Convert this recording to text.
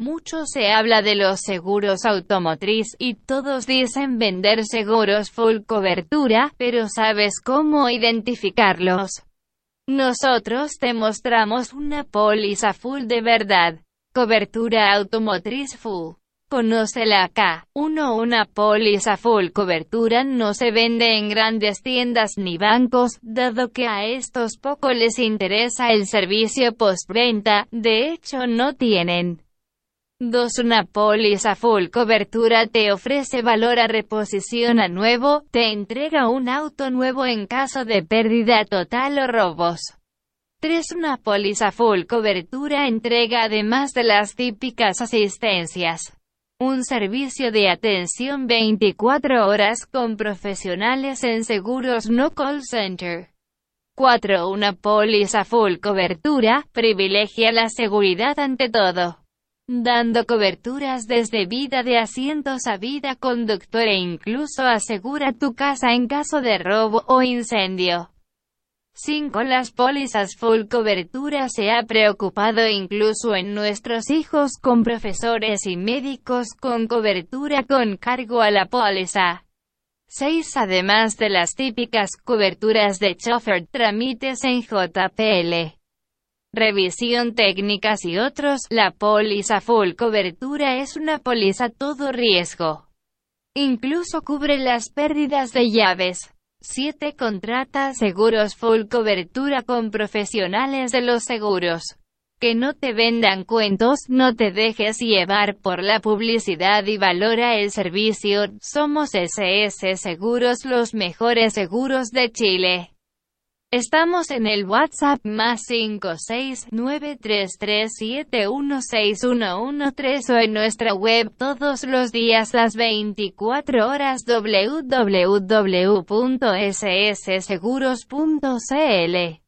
Mucho se habla de los seguros automotriz y todos dicen vender seguros full cobertura, pero ¿sabes cómo identificarlos? Nosotros te mostramos una póliza full de verdad. Cobertura automotriz full. Conócela acá. 1. Una póliza full cobertura no se vende en grandes tiendas ni bancos, dado que a estos poco les interesa el servicio postventa, de hecho no tienen. 2. Una póliza full cobertura te ofrece valor a reposición a nuevo, te entrega un auto nuevo en caso de pérdida total o robos. 3. Una póliza full cobertura entrega además de las típicas asistencias. Un servicio de atención 24 horas con profesionales en seguros no call center. 4. Una póliza full cobertura privilegia la seguridad ante todo dando coberturas desde vida de asientos a vida conductor e incluso asegura tu casa en caso de robo o incendio. 5. Las pólizas full cobertura se ha preocupado incluso en nuestros hijos con profesores y médicos con cobertura con cargo a la póliza. 6. Además de las típicas coberturas de chofer, trámites en JPL revisión técnicas y otros, la póliza full cobertura es una póliza todo riesgo. Incluso cubre las pérdidas de llaves. 7. Contrata seguros full cobertura con profesionales de los seguros. Que no te vendan cuentos, no te dejes llevar por la publicidad y valora el servicio. Somos SS Seguros los mejores seguros de Chile. Estamos en el WhatsApp más 56933716113 o en nuestra web todos los días las 24 horas www.ssseguros.cl.